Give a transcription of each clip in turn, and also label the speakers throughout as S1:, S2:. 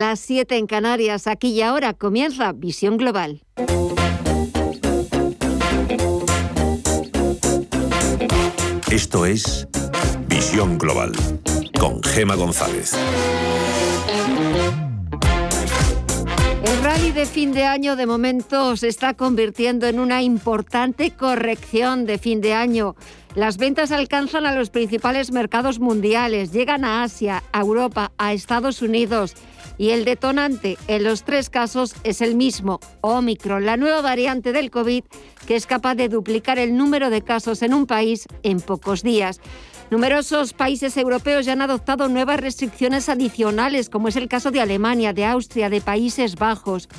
S1: Las 7 en Canarias, aquí y ahora comienza Visión Global.
S2: Esto es Visión Global con Gema González.
S1: El rally de fin de año de momento se está convirtiendo en una importante corrección de fin de año. Las ventas alcanzan a los principales mercados mundiales, llegan a Asia, a Europa, a Estados Unidos y el detonante en los tres casos es el mismo, Omicron, la nueva variante del COVID que es capaz de duplicar el número de casos en un país en pocos días. Numerosos países europeos ya han adoptado nuevas restricciones adicionales, como es el caso de Alemania, de Austria, de Países Bajos.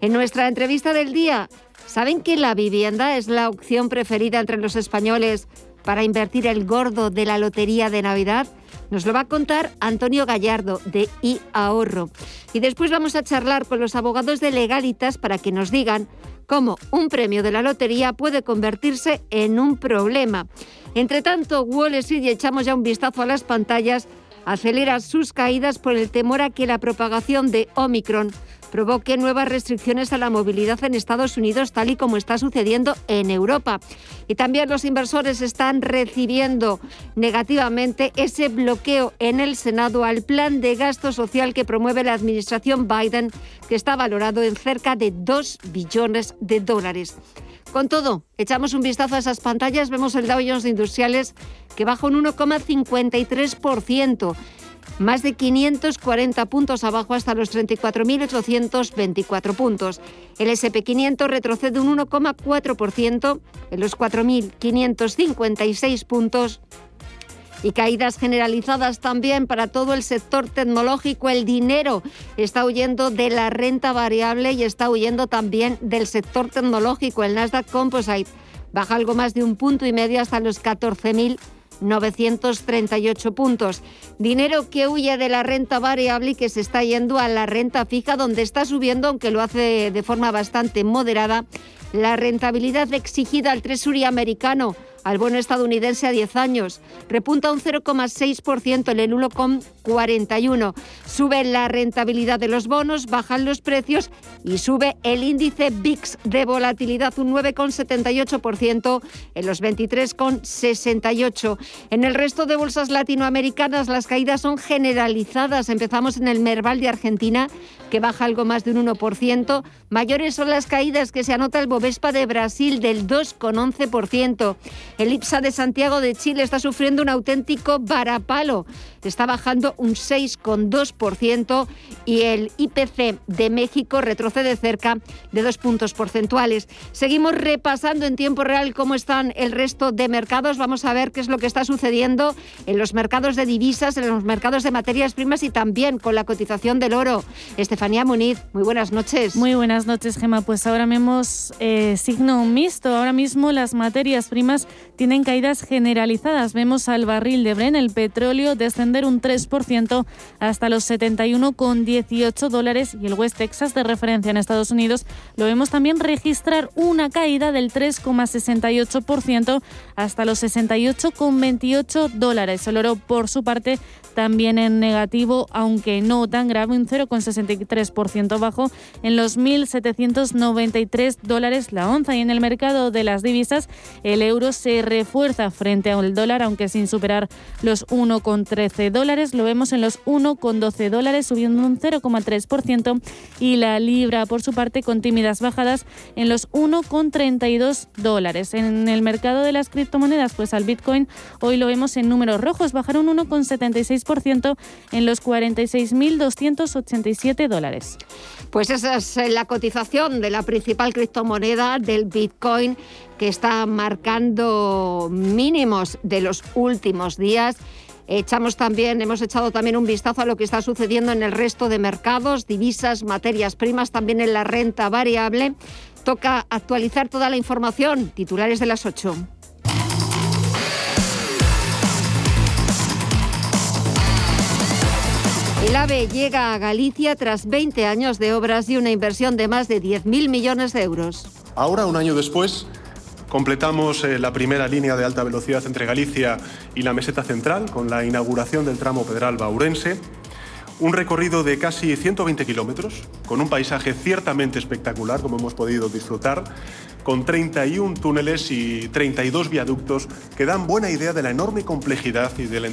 S1: En nuestra entrevista del día, ¿saben que la vivienda es la opción preferida entre los españoles para invertir el gordo de la lotería de Navidad? Nos lo va a contar Antonio Gallardo de iAhorro. Y después vamos a charlar con los abogados de Legalitas para que nos digan cómo un premio de la lotería puede convertirse en un problema. Entre tanto, Wall Street, y echamos ya un vistazo a las pantallas, acelera sus caídas por el temor a que la propagación de Omicron provoque nuevas restricciones a la movilidad en Estados Unidos, tal y como está sucediendo en Europa. Y también los inversores están recibiendo negativamente ese bloqueo en el Senado al plan de gasto social que promueve la administración Biden, que está valorado en cerca de 2 billones de dólares. Con todo, echamos un vistazo a esas pantallas, vemos el Dow Jones de Industriales que baja un 1,53% más de 540 puntos abajo hasta los 34.824 puntos. El SP500 retrocede un 1,4% en los 4.556 puntos y caídas generalizadas también para todo el sector tecnológico. El dinero está huyendo de la renta variable y está huyendo también del sector tecnológico. El Nasdaq Composite baja algo más de un punto y medio hasta los 14.000 938 puntos. Dinero que huye de la renta variable y que se está yendo a la renta fija, donde está subiendo, aunque lo hace de forma bastante moderada, la rentabilidad exigida al Treasury americano al bono estadounidense a 10 años. Repunta un 0,6% en el 1,41. Sube la rentabilidad de los bonos, bajan los precios y sube el índice VIX de volatilidad un 9,78% en los 23,68. En el resto de bolsas latinoamericanas las caídas son generalizadas. Empezamos en el Merval de Argentina, que baja algo más de un 1%. Mayores son las caídas que se anota el Bovespa de Brasil del 2,11%. El IPSA de Santiago de Chile está sufriendo un auténtico varapalo. Está bajando un 6,2% y el IPC de México retrocede cerca de dos puntos porcentuales. Seguimos repasando en tiempo real cómo están el resto de mercados. Vamos a ver qué es lo que está sucediendo en los mercados de divisas, en los mercados de materias primas y también con la cotización del oro. Estefanía Muniz, muy buenas noches.
S3: Muy buenas noches, Gema. Pues ahora vemos eh, signo mixto. Ahora mismo las materias primas tienen caídas generalizadas. Vemos al barril de Bren, el petróleo, descender un 3% hasta los 71,18 dólares y el West Texas de referencia en Estados Unidos lo vemos también registrar una caída del 3,68% hasta los 68,28 dólares. El oro, por su parte, también en negativo, aunque no tan grave, un 0,63% bajo en los 1.793 dólares la onza. Y en el mercado de las divisas, el euro se refuerza frente al dólar, aunque sin superar los 1,13 dólares. Lo vemos en los 1,12 dólares, subiendo un 0,3%. Y la libra, por su parte, con tímidas bajadas en los 1,32 dólares. En el mercado de las criptomonedas, pues al Bitcoin, hoy lo vemos en números rojos, bajaron 1,76 en los 46.287 dólares.
S1: Pues esa es eh, la cotización de la principal criptomoneda del Bitcoin que está marcando mínimos de los últimos días. Echamos también, hemos echado también un vistazo a lo que está sucediendo en el resto de mercados, divisas, materias primas, también en la renta variable. Toca actualizar toda la información. Titulares de las 8. El AVE llega a Galicia tras 20 años de obras y una inversión de más de 10.000 millones de euros.
S4: Ahora, un año después, completamos eh, la primera línea de alta velocidad entre Galicia y la meseta central con la inauguración del tramo Pedral Baurense Un recorrido de casi 120 kilómetros, con un paisaje ciertamente espectacular, como hemos podido disfrutar, con 31 túneles y 32 viaductos que dan buena idea de la enorme complejidad y del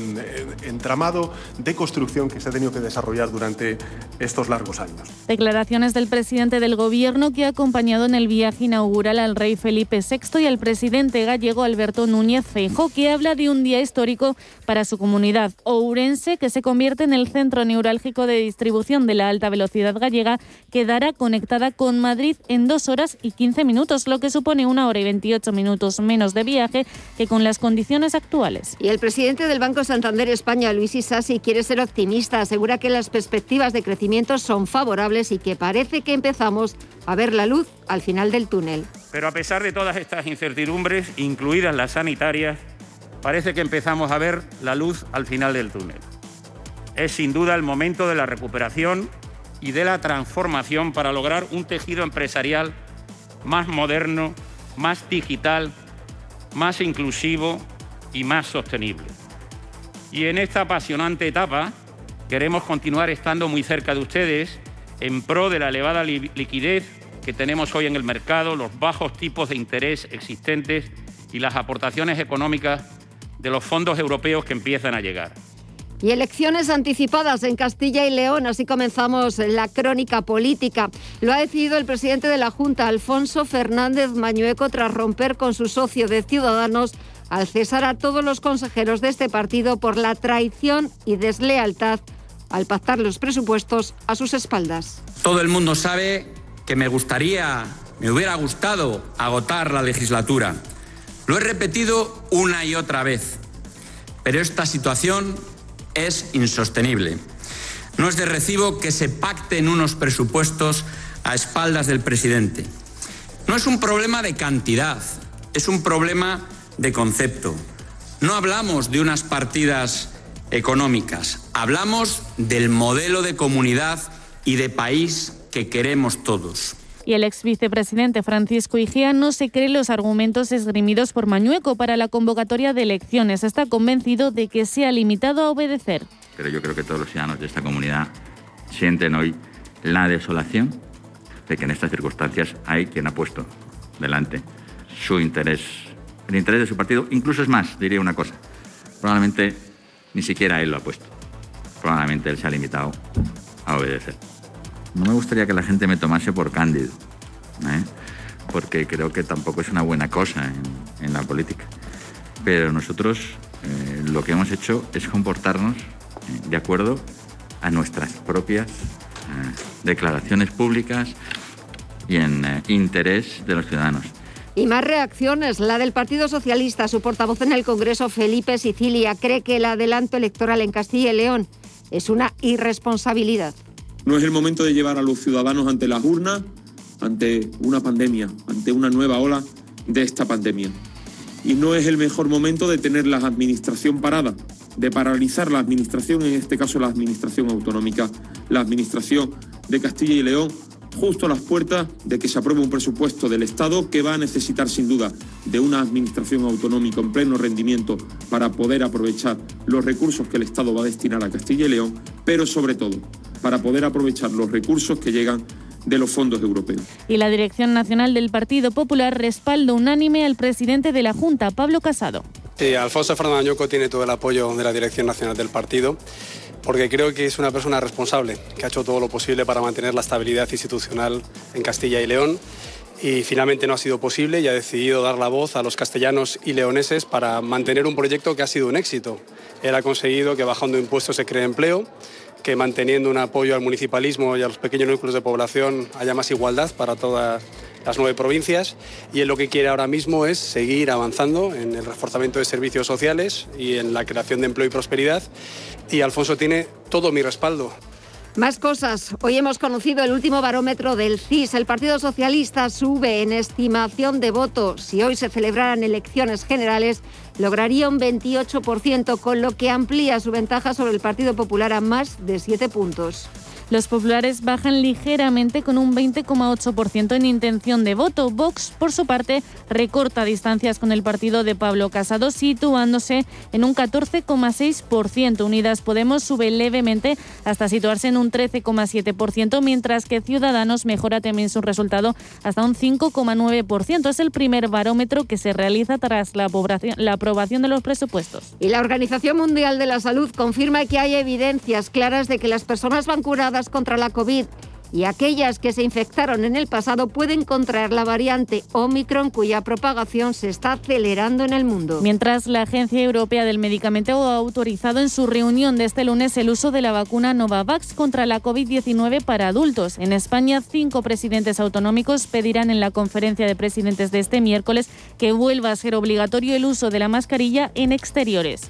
S4: entramado de construcción que se ha tenido que desarrollar durante estos largos años.
S3: Declaraciones del presidente del Gobierno que ha acompañado en el viaje inaugural al rey Felipe VI y al presidente gallego Alberto Núñez Feijóo, que habla de un día histórico para su comunidad ourense, que se convierte en el centro neurálgico de distribución de la alta velocidad gallega, quedará conectada con Madrid en dos horas y 15 minutos, lo que supone una hora y 28 minutos menos de viaje que con las condiciones actuales.
S1: Y el presidente del Banco Santander España, Luis Isasi, quiere ser optimista. Asegura que las perspectivas de crecimiento son favorables y que parece que empezamos a ver la luz al final del túnel.
S5: Pero a pesar de todas estas incertidumbres, incluidas las sanitarias, parece que empezamos a ver la luz al final del túnel. Es sin duda el momento de la recuperación y de la transformación para lograr un tejido empresarial más moderno, más digital, más inclusivo y más sostenible. Y en esta apasionante etapa queremos continuar estando muy cerca de ustedes en pro de la elevada liquidez que tenemos hoy en el mercado, los bajos tipos de interés existentes y las aportaciones económicas de los fondos europeos que empiezan a llegar.
S1: Y elecciones anticipadas en Castilla y León. Así comenzamos la crónica política. Lo ha decidido el presidente de la Junta, Alfonso Fernández Mañueco, tras romper con su socio de Ciudadanos al cesar a todos los consejeros de este partido por la traición y deslealtad al pactar los presupuestos a sus espaldas.
S6: Todo el mundo sabe que me gustaría, me hubiera gustado agotar la legislatura. Lo he repetido una y otra vez. Pero esta situación es insostenible. No es de recibo que se pacten unos presupuestos a espaldas del presidente. No es un problema de cantidad, es un problema de concepto. No hablamos de unas partidas económicas, hablamos del modelo de comunidad y de país que queremos todos
S3: y el ex vicepresidente Francisco Igea no se cree los argumentos esgrimidos por Mañueco para la convocatoria de elecciones. Está convencido de que se ha limitado a obedecer.
S7: Pero yo creo que todos los ciudadanos de esta comunidad sienten hoy la desolación de que en estas circunstancias hay quien ha puesto delante su interés, el interés de su partido. Incluso es más, diría una cosa, probablemente ni siquiera él lo ha puesto. Probablemente él se ha limitado a obedecer. No me gustaría que la gente me tomase por cándido, ¿eh? porque creo que tampoco es una buena cosa en, la política. Pero nosotros eh, lo que hemos hecho es comportarnos eh, de acuerdo a nuestras propias declaraciones públicas y en interés de los ciudadanos.
S1: Y más reacciones. La del Partido Socialista, su portavoz en el Congreso, Felipe Sicilia, cree que el adelanto electoral en Castilla y León es una irresponsabilidad.
S8: No es el momento de llevar a los ciudadanos ante las urnas, ante una pandemia, ante una nueva ola de esta pandemia. Y no es el mejor momento de tener la administración parada, de paralizar la administración, en este caso la administración autonómica, la administración de Castilla y León, justo a las puertas de que se apruebe un presupuesto del Estado que va a necesitar sin duda de una administración autonómica en pleno rendimiento para poder aprovechar los recursos que el Estado va a destinar a Castilla y León, pero sobre todo para poder aprovechar los recursos que llegan de los fondos europeos.
S3: Y la Dirección Nacional del Partido Popular respalda unánime al presidente de la Junta, Pablo Casado.
S9: Sí, Alfonso Fernández tiene todo el apoyo de la Dirección Nacional del Partido porque creo que es una persona responsable, que ha hecho todo lo posible para mantener la estabilidad institucional en Castilla y León y finalmente no ha sido posible y ha decidido dar la voz a los castellanos y leoneses para mantener un proyecto que ha sido un éxito. Él ha conseguido que bajando impuestos se cree empleo, que manteniendo un apoyo al municipalismo y a los pequeños núcleos de población haya más igualdad para todas las nueve provincias y él lo que quiere ahora mismo es seguir avanzando en el reforzamiento de servicios sociales y en la creación de empleo y prosperidad y Alfonso tiene todo mi respaldo.
S1: Más cosas. Hoy hemos conocido el último barómetro del CIS. El Partido Socialista sube en estimación de votos. Si hoy se celebraran elecciones generales, lograría un 28%, con lo que amplía su ventaja sobre el Partido Popular a más de 7 puntos.
S3: Los populares bajan ligeramente con un 20,8% en intención de voto. Vox, por su parte, recorta distancias con el partido de Pablo Casado, situándose en un 14,6%. Unidas Podemos sube levemente hasta situarse en un 13,7%, mientras que Ciudadanos mejora también su resultado hasta un 5,9%. Es el primer barómetro que se realiza tras la, la aprobación de los presupuestos.
S1: Y la Organización Mundial de la Salud confirma que hay evidencias claras de que las personas van curadas contra la COVID y aquellas que se infectaron en el pasado pueden contraer la variante Omicron cuya propagación se está acelerando en el mundo.
S3: Mientras la Agencia Europea del Medicamento ha autorizado en su reunión de este lunes el uso de la vacuna Novavax contra la COVID-19 para adultos. En España, cinco presidentes autonómicos pedirán en la conferencia de presidentes de este miércoles que vuelva a ser obligatorio el uso de la mascarilla en exteriores.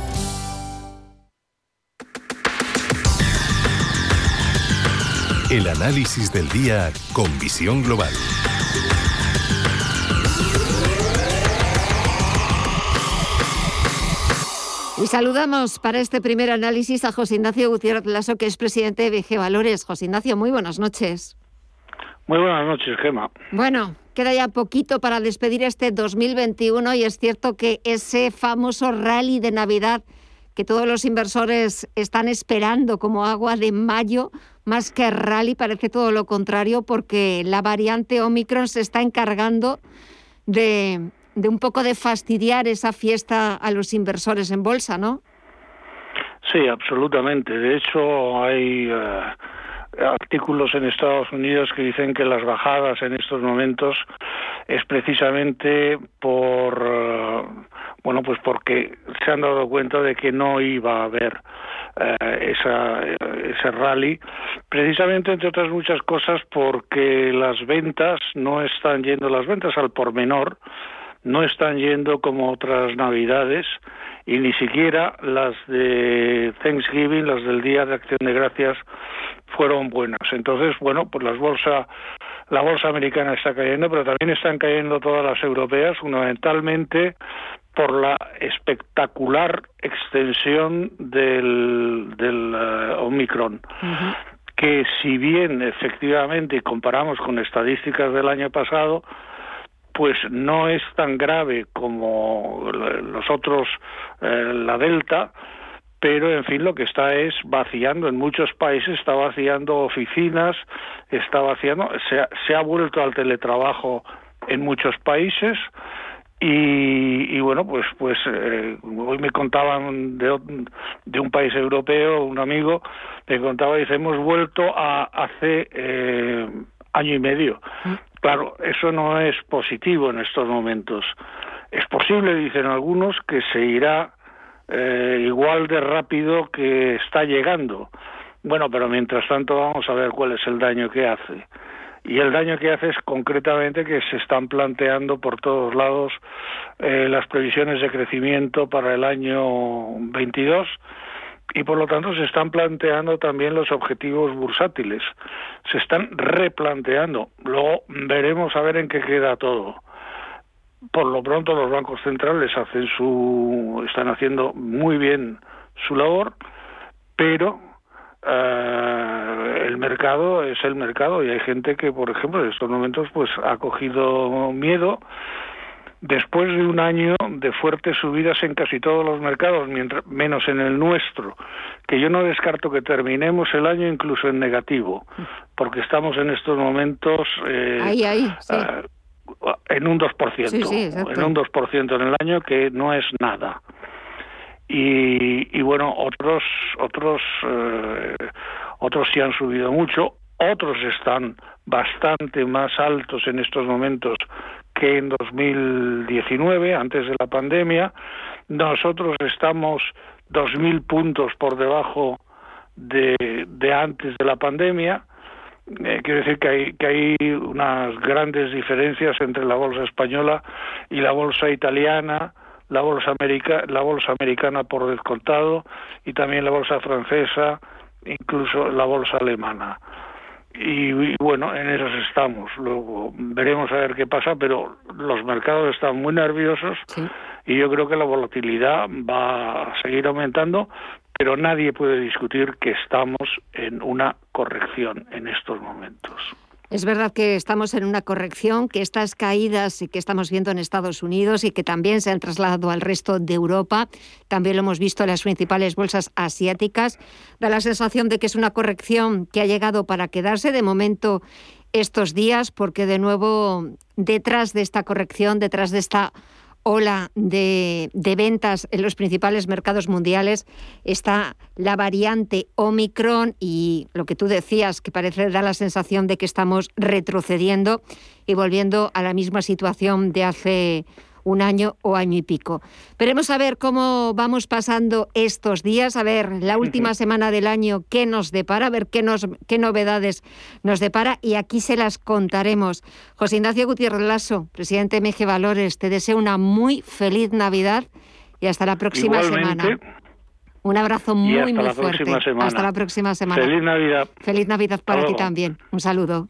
S2: El análisis del día con visión global.
S1: Y saludamos para este primer análisis a José Ignacio Gutiérrez Lasso, que es presidente de BG Valores. José Ignacio, muy buenas noches.
S10: Muy buenas noches, Gema.
S1: Bueno, queda ya poquito para despedir este 2021 y es cierto que ese famoso rally de Navidad que todos los inversores están esperando como agua de mayo, más que rally, parece todo lo contrario, porque la variante Omicron se está encargando de, un poco de fastidiar esa fiesta a los inversores en bolsa, ¿no?
S10: Sí, absolutamente. De hecho, hay eh, artículos en Estados Unidos que dicen que las bajadas en estos momentos es precisamente por eh, bueno pues porque se han dado cuenta de que no iba a haber eh, esa, ese rally precisamente entre otras muchas cosas porque las ventas no están yendo las ventas al por menor no están yendo como otras navidades y ni siquiera las de Thanksgiving, las del Día de Acción de Gracias, fueron buenas. Entonces, bueno, pues las bolsas, la bolsa americana está cayendo, pero también están cayendo todas las europeas, fundamentalmente por la espectacular extensión del, del eh, Omicron. que si bien efectivamente comparamos con estadísticas del año pasado, pues no es tan grave como los otros, eh, la Delta, pero en fin lo que está es vaciando en muchos países está vaciando oficinas está vaciando se ha, vuelto al teletrabajo en muchos países y, bueno pues pues eh, hoy me contaban de, de, un país europeo un amigo me contaba dice hemos vuelto a hace eh, año y medio mm. claro eso no es positivo en estos momentos es posible dicen algunos que se irá eh, igual de rápido que está llegando. Bueno, pero mientras tanto vamos a ver cuál es el daño que hace. Y el daño que hace es concretamente que se están planteando por todos lados eh, las previsiones de crecimiento para el año 22 y por lo tanto se están planteando también los objetivos bursátiles. Se están replanteando. Luego veremos a ver en qué queda todo por lo pronto los bancos centrales hacen su están haciendo muy bien su labor pero eh, el mercado es el mercado y hay gente que por ejemplo en estos momentos pues ha cogido miedo. Después de un año de fuertes subidas en casi todos los mercados, menos en el nuestro, que yo no descarto que terminemos el año incluso en negativo, porque estamos en estos momentos
S1: eh, ahí, ahí,
S10: eh, en un 2%, en un 2% en el año que no es nada. Y, y bueno, otros otros eh, otros sí han subido mucho, otros están bastante más altos en estos momentos que en 2019, antes de la pandemia. Nosotros estamos 2.000 puntos por debajo de, antes de la pandemia. Eh, quiere decir que hay, que hay unas grandes diferencias entre la bolsa española y la bolsa italiana, la bolsa, america, la bolsa americana por descontado y también la bolsa francesa, incluso la bolsa alemana y, bueno, en esos estamos. Luego veremos a ver qué pasa, pero los mercados están muy nerviosos y yo creo que la volatilidad va a seguir aumentando, pero nadie puede discutir que estamos en una corrección en estos momentos.
S1: Es verdad que estamos en una corrección, que estas caídas que estamos viendo en Estados Unidos y que también se han trasladado al resto de Europa, también lo hemos visto en las principales bolsas asiáticas, da la sensación de que es una corrección que ha llegado para quedarse de momento estos días, porque de nuevo detrás de esta corrección, detrás de esta ola de, ventas en los principales mercados mundiales está la variante Omicron y lo que tú decías, que parece dar la sensación de que estamos retrocediendo y volviendo a la misma situación de hace un año o año y pico. Veremos a ver cómo vamos pasando estos días, a ver la última semana del año qué nos depara, a ver qué, nos, qué novedades nos depara y aquí se las contaremos. José Ignacio Gutiérrez Lasso, presidente de MG Valores, te deseo una muy feliz Navidad y hasta la próxima semana. Un abrazo muy, muy fuerte. Hasta la próxima semana.
S10: Feliz Navidad.
S1: Feliz Navidad para ti también. Un saludo.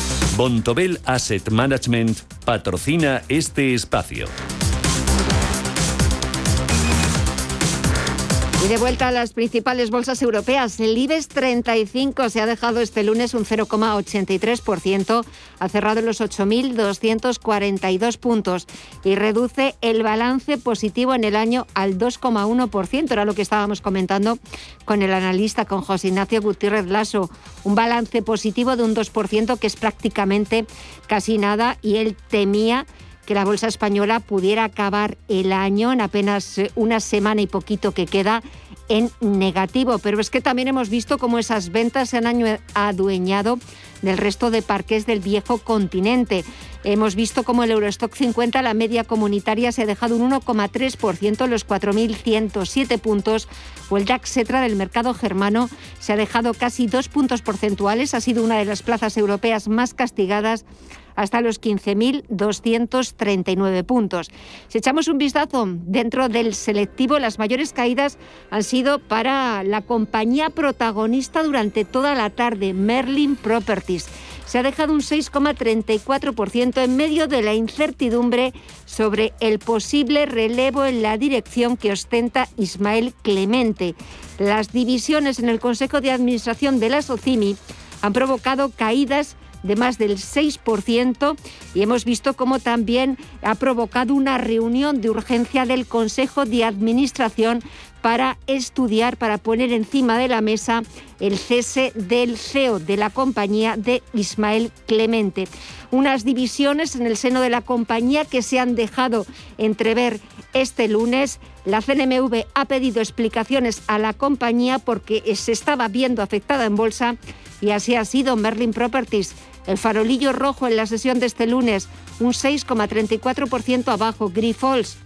S11: Bontobel Asset Management patrocina este espacio.
S1: Y de vuelta a las principales bolsas europeas, el IBEX 35 se ha dejado este lunes un 0,83%, ha cerrado en los 8.242 puntos y reduce el balance positivo en el año al 2,1%. Era lo que estábamos comentando con el analista, con José Ignacio Gutiérrez Lasso. Un balance positivo de un 2% que es prácticamente casi nada y él temía que la bolsa española pudiera acabar el año en apenas eh, una semana y poquito que queda en negativo. Pero es que también hemos visto cómo esas ventas se han adueñado del resto de parques del viejo continente. Hemos visto cómo el Eurostock 50, la media comunitaria, se ha dejado un 1,3%, los 4.107 puntos, o el DAX Cetra del mercado germano se ha dejado casi dos puntos porcentuales. Ha sido una de las plazas europeas más castigadas hasta los 15.239 puntos. Si echamos un vistazo dentro del selectivo, las mayores caídas han sido para la compañía protagonista durante toda la tarde, Merlin Properties. Se ha dejado un 6,34% en medio de la incertidumbre sobre el posible relevo en la dirección que ostenta Ismael Clemente. Las divisiones en el Consejo de Administración de la SOCIMI han provocado caídas de más del 6% y hemos visto cómo también ha provocado una reunión de urgencia del Consejo de Administración para estudiar, para poner encima de la mesa el cese del CEO de la compañía de Ismael Clemente. Unas divisiones en el seno de la compañía que se han dejado entrever este lunes. La CNMV ha pedido explicaciones a la compañía porque se estaba viendo afectada en bolsa y así ha sido Merlin Properties. El farolillo rojo en la sesión de este lunes, un 6,34% abajo. Grifols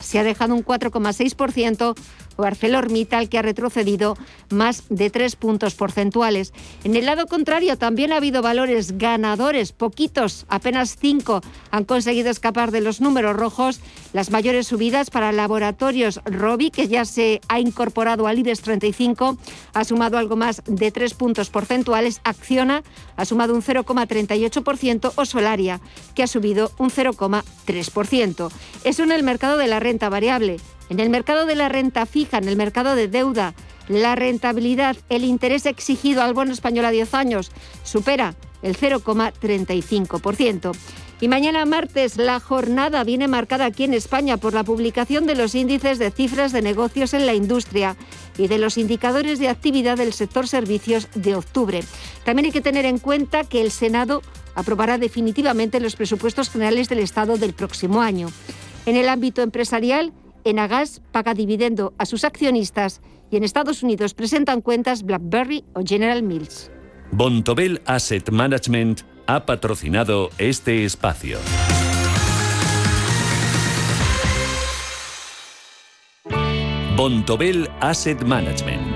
S1: se ha dejado un 4,6% o ArcelorMittal, que ha retrocedido más de tres puntos porcentuales. En el lado contrario, también ha habido valores ganadores, poquitos, apenas cinco, han conseguido escapar de los números rojos. Las mayores subidas para laboratorios Robi, que ya se ha incorporado al IBEX 35, ha sumado algo más de tres puntos porcentuales. Acciona ha sumado un 0,38% o Solaria, que ha subido un 0,3%. Eso en el mercado de la renta variable. En el mercado de la renta fija, en el mercado de deuda, la rentabilidad, el interés exigido al bono español a 10 años supera el 0,35%. Y mañana martes la jornada viene marcada aquí en España por la publicación de los índices de cifras de negocios en la industria y de los indicadores de actividad del sector servicios de octubre. También hay que tener en cuenta que el Senado aprobará definitivamente los presupuestos generales del Estado del próximo año. En el ámbito empresarial, Enagas paga dividendo a sus accionistas y en Estados Unidos presentan cuentas BlackBerry o General Mills.
S11: Bontobel Asset Management ha patrocinado este espacio. Bontobel Asset Management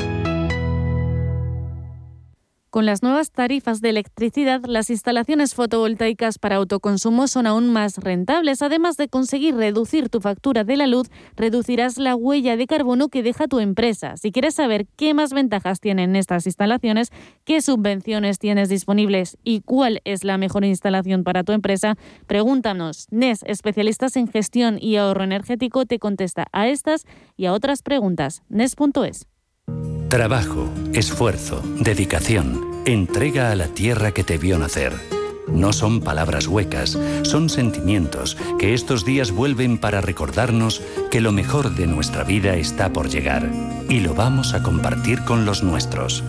S3: Con las nuevas tarifas de electricidad, las instalaciones fotovoltaicas para autoconsumo son aún más rentables. Además de conseguir reducir tu factura de la luz, reducirás la huella de carbono que deja tu empresa. Si quieres saber qué más ventajas tienen estas instalaciones, qué subvenciones tienes disponibles y cuál es la mejor instalación para tu empresa, pregúntanos. NES, especialistas en gestión y ahorro energético, te contesta a estas y a otras preguntas. NES.es.
S11: Trabajo, esfuerzo, dedicación, entrega a la tierra que te vio nacer. No son palabras huecas, son sentimientos que estos días vuelven para recordarnos que lo mejor de nuestra vida está por llegar y lo vamos a compartir con los nuestros.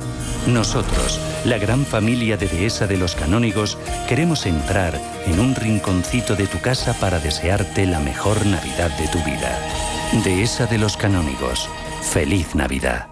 S11: Nosotros, la gran familia de Dehesa de los Canónigos, queremos entrar en un rinconcito de tu casa para desearte la mejor Navidad de tu vida. Dehesa de los Canónigos, feliz Navidad.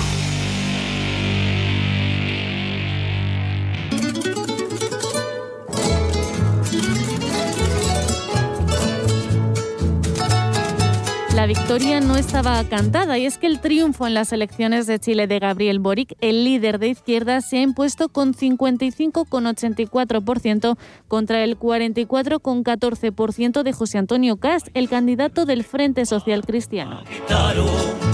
S3: La victoria no estaba cantada y es que el triunfo en las elecciones de Chile de Gabriel Boric, el líder de izquierda, se ha impuesto con 55,84% contra el 44,14% de José Antonio Cast, el candidato del Frente Social Cristiano.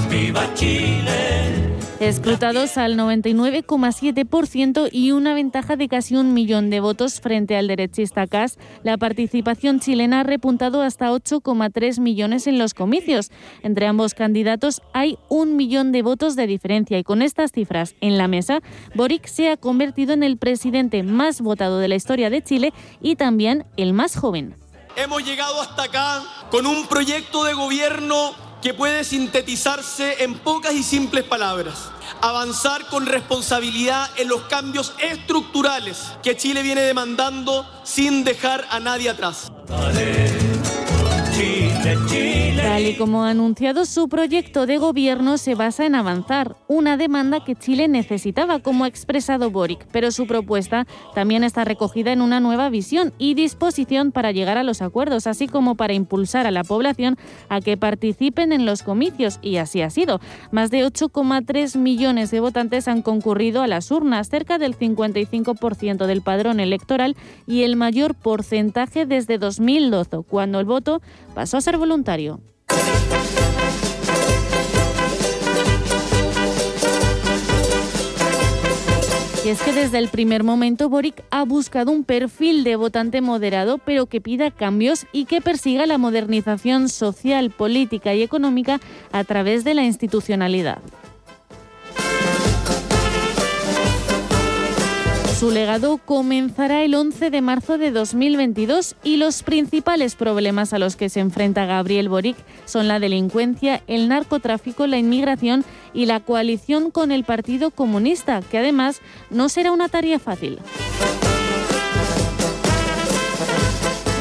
S3: ¡Viva Chile! Escrutados al 99,7% y una ventaja de casi un millón de votos frente al derechista Cas, la participación chilena ha repuntado hasta 8,3 millones en los comicios. Entre ambos candidatos hay un millón de votos de diferencia y con estas cifras en la mesa, Boric se ha convertido en el presidente más votado de la historia de Chile y también el más joven.
S12: Hemos llegado hasta acá con un proyecto de gobierno que puede sintetizarse en pocas y simples palabras. Avanzar con responsabilidad en los cambios estructurales que Chile viene demandando sin dejar a nadie atrás.
S3: Tal y como ha anunciado, su proyecto de gobierno se basa en avanzar, una demanda que Chile necesitaba, como ha expresado Boric, pero su propuesta también está recogida en una nueva visión y disposición para llegar a los acuerdos, así como para impulsar a la población a que participen en los comicios, y así ha sido. Más de 8,3 millones de votantes han concurrido a las urnas, cerca del 55% del padrón electoral y el mayor porcentaje desde 2012, cuando el voto pasó a ser voluntario. Y es que desde el primer momento Boric ha buscado un perfil de votante moderado, pero que pida cambios y que persiga la modernización social, política y económica a través de la institucionalidad. Su legado comenzará el 11 de marzo de 2022 y los principales problemas a los que se enfrenta Gabriel Boric son la delincuencia, el narcotráfico, la inmigración y la coalición con el Partido Comunista, que además no será una tarea fácil.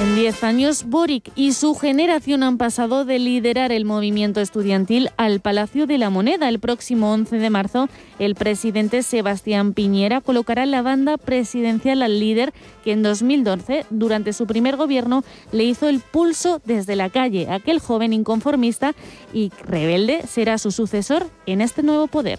S3: En 10 años, Boric y su generación han pasado de liderar el movimiento estudiantil al Palacio de la Moneda. El próximo 11 de marzo, el presidente Sebastián Piñera colocará la banda presidencial al líder que en 2012, durante su primer gobierno, le hizo el pulso desde la calle. Aquel joven inconformista y rebelde será su sucesor en este nuevo poder.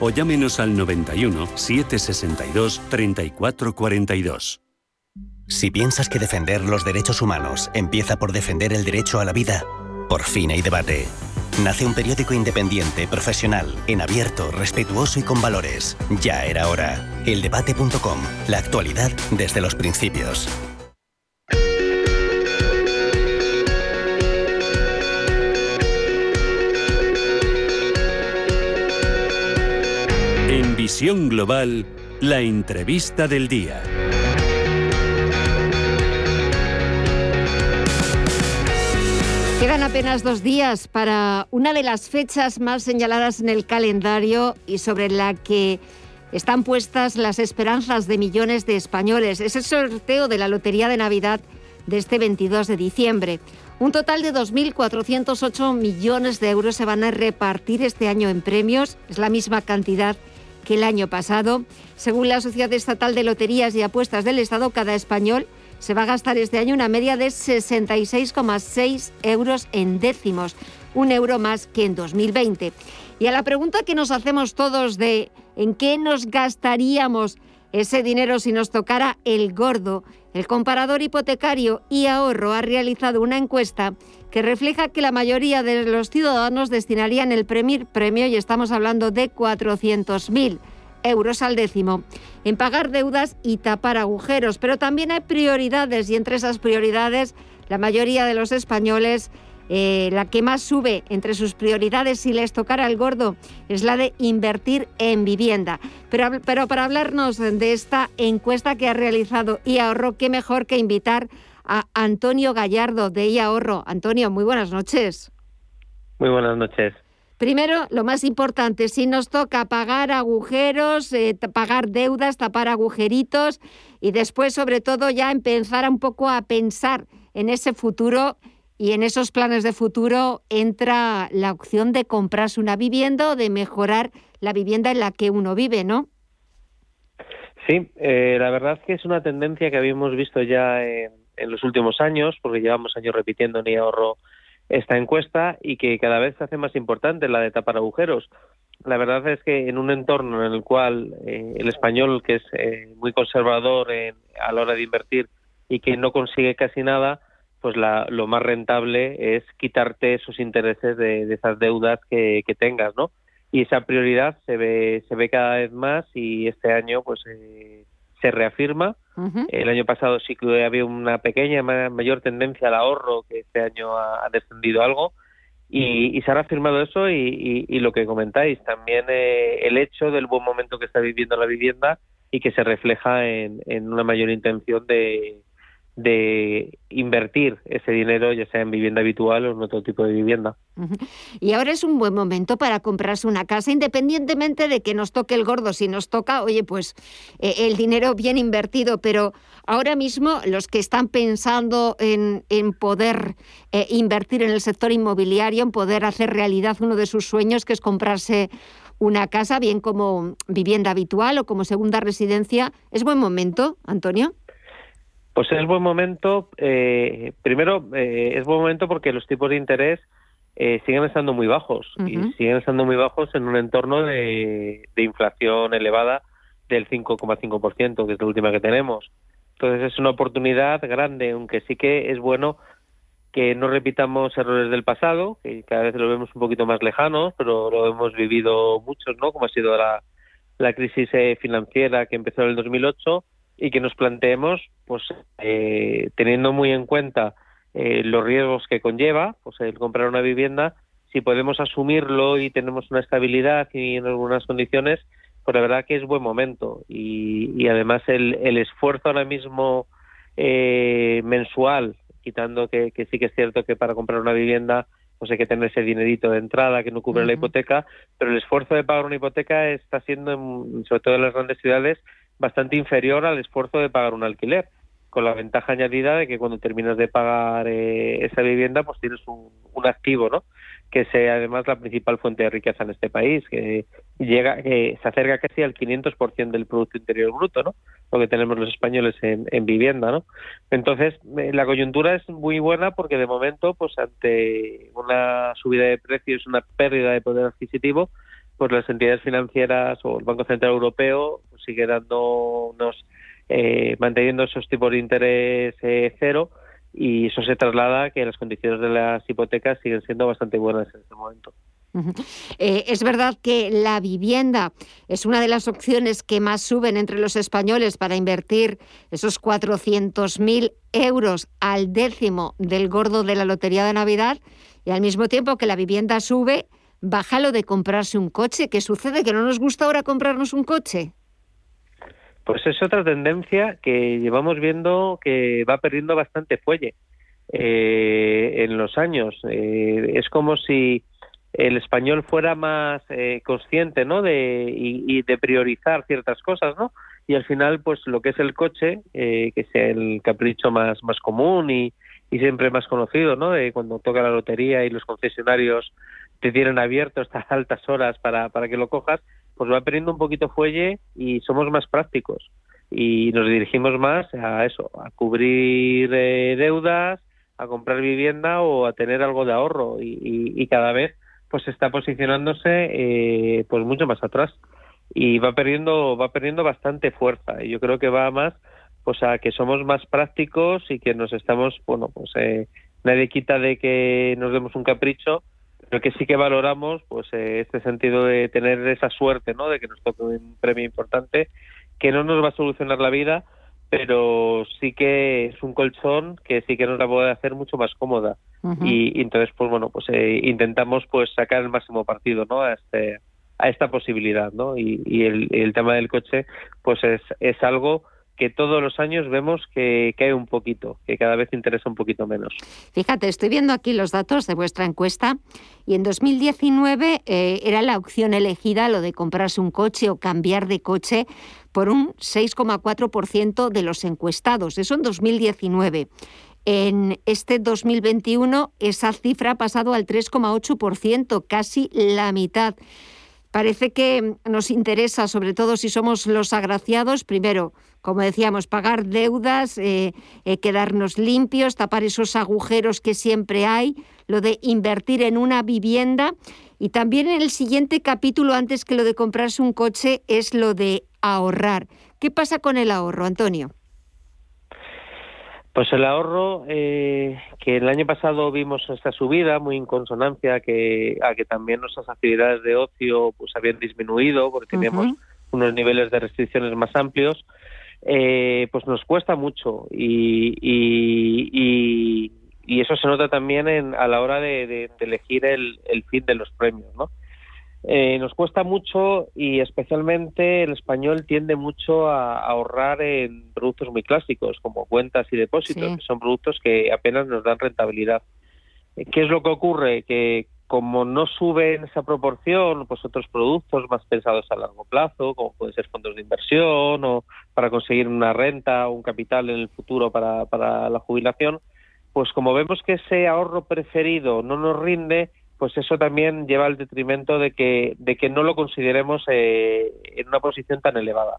S11: o llámenos al 91 762 3442.
S13: Si piensas que defender los derechos humanos empieza por defender el derecho a la vida, por fin hay debate. Nace un periódico independiente, profesional, en abierto, respetuoso y con valores. Ya era hora. Eldebate.com. La actualidad desde los principios.
S11: Visión Global, la entrevista del día.
S1: Quedan apenas dos días para una de las fechas más señaladas en el calendario y sobre la que están puestas las esperanzas de millones de españoles. Es el sorteo de la Lotería de Navidad de este 22 de diciembre. Un total de 2.408 millones de euros se van a repartir este año en premios. Es la misma cantidad que el año pasado. Según la Sociedad Estatal de Loterías y Apuestas del Estado, cada español se va a gastar este año una media de 66,6 euros en décimos, un euro más que en 2020. Y a la pregunta que nos hacemos todos de ¿en qué nos gastaríamos ese dinero si nos tocara el gordo? El comparador hipotecario y ahorro ha realizado una encuesta que refleja que la mayoría de los ciudadanos destinarían el premio, premio y estamos hablando de 400.000 euros al décimo en pagar deudas y tapar agujeros. Pero también hay prioridades y entre esas prioridades la mayoría de los españoles, eh, la que más sube entre sus prioridades si les tocara el gordo es la de invertir en vivienda. Pero, pero para hablarnos de esta encuesta que ha realizado y ahorro, qué mejor que invitar Antonio Gallardo de I Ahorro. Antonio, muy buenas noches.
S14: Muy buenas noches.
S1: Primero, lo más importante, si nos toca pagar agujeros, eh, pagar deudas, tapar agujeritos y después, sobre todo, ya empezar un poco a pensar en ese futuro y en esos planes de futuro entra la opción de comprarse una vivienda o de mejorar la vivienda en la que uno vive, ¿no?
S14: Sí, eh, la verdad es que es una tendencia que habíamos visto ya en, en los últimos años, porque llevamos años repitiendo en ahorro esta encuesta y que cada vez se hace más importante la de tapar agujeros. La verdad es que en un entorno en el cual eh, el español, que es eh, muy conservador en, a la hora de invertir y que no consigue casi nada, pues la, lo más rentable es quitarte esos intereses de, esas deudas que, que, tengas, ¿no? Y esa prioridad se ve, se ve cada vez más y este año pues eh, se reafirma. El año pasado sí que había una pequeña mayor tendencia al ahorro, que este año ha, descendido algo. Y, y, se ha reafirmado eso y, y, lo que comentáis, también eh, el hecho del buen momento que está viviendo la vivienda y que se refleja en, en una mayor intención de, de invertir ese dinero, ya sea en vivienda habitual o en otro tipo de vivienda.
S1: Y ahora es un buen momento para comprarse una casa, independientemente de que nos toque el gordo. Si nos toca, oye, pues eh, el dinero bien invertido, pero ahora mismo los que están pensando en, en poder eh, invertir en el sector inmobiliario, en poder hacer realidad uno de sus sueños, que es comprarse una casa, bien como vivienda habitual o como segunda residencia, ¿es buen momento, Antonio?
S14: Pues es buen momento, eh, primero eh, es buen momento porque los tipos de interés eh, siguen estando muy bajos y siguen estando muy bajos en un entorno de, inflación elevada del 5,5%, que es la última que tenemos. Entonces es una oportunidad grande, aunque sí que es bueno que no repitamos errores del pasado, que cada vez lo vemos un poquito más lejanos, pero lo hemos vivido muchos, ¿no? Como ha sido la, la crisis financiera que empezó en el 2008 y que nos planteemos, pues eh, teniendo muy en cuenta eh, los riesgos que conlleva, pues el comprar una vivienda, si podemos asumirlo y tenemos una estabilidad y en algunas condiciones, pues la verdad que es buen momento. Y, y además el, el, esfuerzo ahora mismo eh, mensual, quitando que, que, sí que es cierto que para comprar una vivienda pues hay que tener ese dinerito de entrada que no cubre la hipoteca, pero el esfuerzo de pagar una hipoteca está siendo, sobre todo en las grandes ciudades, bastante inferior al esfuerzo de pagar un alquiler, con la ventaja añadida de que cuando terminas de pagar eh, esa vivienda, pues tienes un, activo, ¿no? Que sea además la principal fuente de riqueza en este país, que llega, que se acerca casi al 500% del Producto Interior Bruto, ¿no? Lo que tenemos los españoles en, en vivienda, ¿no? Entonces, eh, la coyuntura es muy buena porque de momento, pues ante una subida de precios, una pérdida de poder adquisitivo, pues las entidades financieras o el Banco Central Europeo sigue dándonos, eh, manteniendo esos tipos de interés eh, cero y eso se traslada a que las condiciones de las hipotecas siguen siendo bastante buenas en este momento.
S1: Eh, es verdad que la vivienda es una de las opciones que más suben entre los españoles para invertir esos 400.000 euros al décimo del gordo de la Lotería de Navidad y al mismo tiempo que la vivienda sube, bájalo de comprarse un coche. ¿Qué sucede? ¿Que no nos gusta ahora comprarnos un coche?
S14: Pues es otra tendencia que llevamos viendo que va perdiendo bastante fuelle eh, en los años. Eh, es como si el español fuera más eh, consciente, ¿no? De, y, de priorizar ciertas cosas, ¿no? Y al final, pues lo que es el coche, que es el capricho más, más común y, y siempre más conocido, ¿no? De cuando toca la lotería y los concesionarios te tienen abierto estas altas horas para, para que lo cojas, pues va perdiendo un poquito fuelle y somos más prácticos. Y nos dirigimos más a eso, a cubrir eh, deudas, a comprar vivienda o a tener algo de ahorro. Y, cada vez pues está posicionándose eh, pues mucho más atrás. Y va perdiendo va perdiendo bastante fuerza. Y yo creo que va más pues a que somos más prácticos y que nos estamos bueno pues eh, nadie quita de que nos demos un capricho pero que sí que valoramos pues eh, este sentido de tener esa suerte no de que nos toque un premio importante que no nos va a solucionar la vida pero sí que es un colchón que sí que nos la puede hacer mucho más cómoda. Y, entonces pues bueno pues eh, intentamos pues sacar el máximo partido no a este a esta posibilidad no y, y el, el, tema del coche pues es, es algo que todos los años vemos que cae un poquito, que cada vez interesa un poquito menos.
S1: Fíjate, estoy viendo aquí los datos de vuestra encuesta y en 2019 eh, era la opción elegida lo de comprarse un coche o cambiar de coche por un 6,4% de los encuestados. Eso en 2019. En este 2021 esa cifra ha pasado al 3,8%, casi la mitad. Parece que nos interesa, sobre todo si somos los agraciados, primero, como decíamos, pagar deudas, eh, eh, quedarnos limpios, tapar esos agujeros que siempre hay, lo de invertir en una vivienda. Y también en el siguiente capítulo, antes que lo de comprarse un coche, es lo de ahorrar. ¿Qué pasa con el ahorro, Antonio?
S14: Pues el ahorro, eh, que el año pasado vimos esta subida muy en consonancia que, a que también nuestras actividades de ocio pues habían disminuido porque teníamos unos niveles de restricciones más amplios, eh, pues nos cuesta mucho y, y, eso se nota también en, a la hora de, elegir el, el, fin de los premios, ¿no? Eh, nos cuesta mucho y especialmente el español tiende mucho a, ahorrar en productos muy clásicos como cuentas y depósitos, que son productos que apenas nos dan rentabilidad. ¿Qué es lo que ocurre? Que como no sube en esa proporción, pues otros productos más pensados a largo plazo, como pueden ser fondos de inversión o para conseguir una renta o un capital en el futuro para, para la jubilación, pues como vemos que ese ahorro preferido no nos rinde, pues eso también lleva al detrimento de que, de que no lo consideremos eh, en una posición tan elevada.